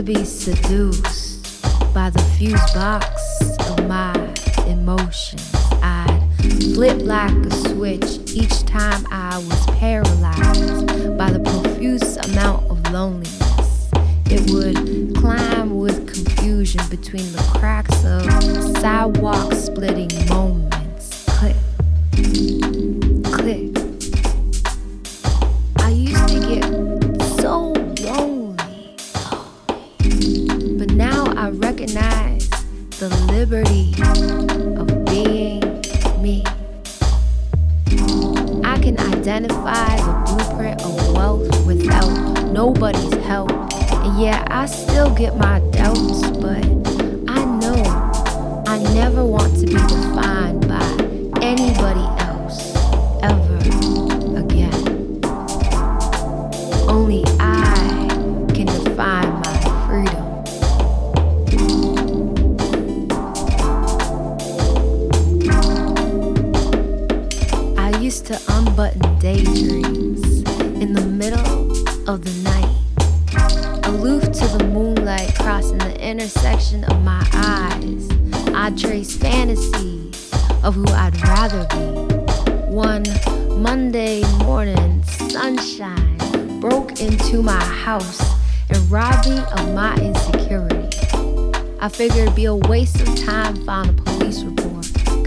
To be seduced by the fuse box of my emotions. I'd flip like a switch each time I was paralyzed by the profuse amount of loneliness. It would climb with confusion between the cracks of sidewalk splitting moments. Can identify the blueprint of wealth without nobody's help. And yeah, I still get my doubts, but I know I never want to be defined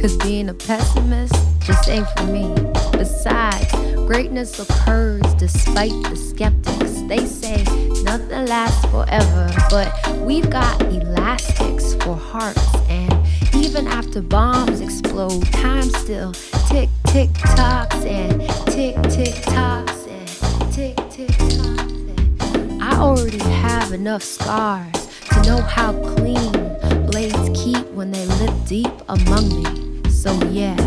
cause being a pessimist just ain't for me. Besides, greatness occurs despite the skeptics. They say nothing lasts forever, but we've got elastics for hearts, and even after bombs explode, time still tick tick tocks and tick tick tocks and tick tick tocks. I already have enough scars to know how clean blades keep when they live deep among me. So yeah,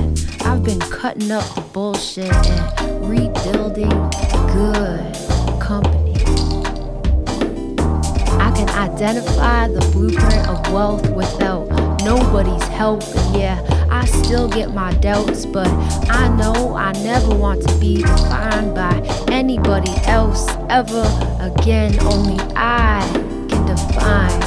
I've been cutting up the bullshit and rebuilding good company. I can identify the blueprint of wealth without nobody's help, and yeah, I still get my doubts, but I know I never want to be defined by anybody else ever again. Only I can define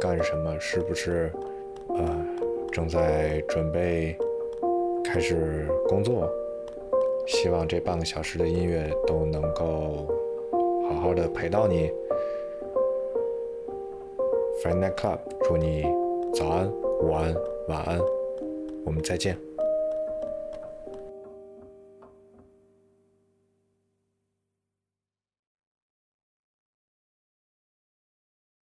干什么，是不是呃正在准备开始工作？希望这半个小时的音乐都能够好好的陪到你。Friday Night Club，祝你早安、午安、晚安，我们再见。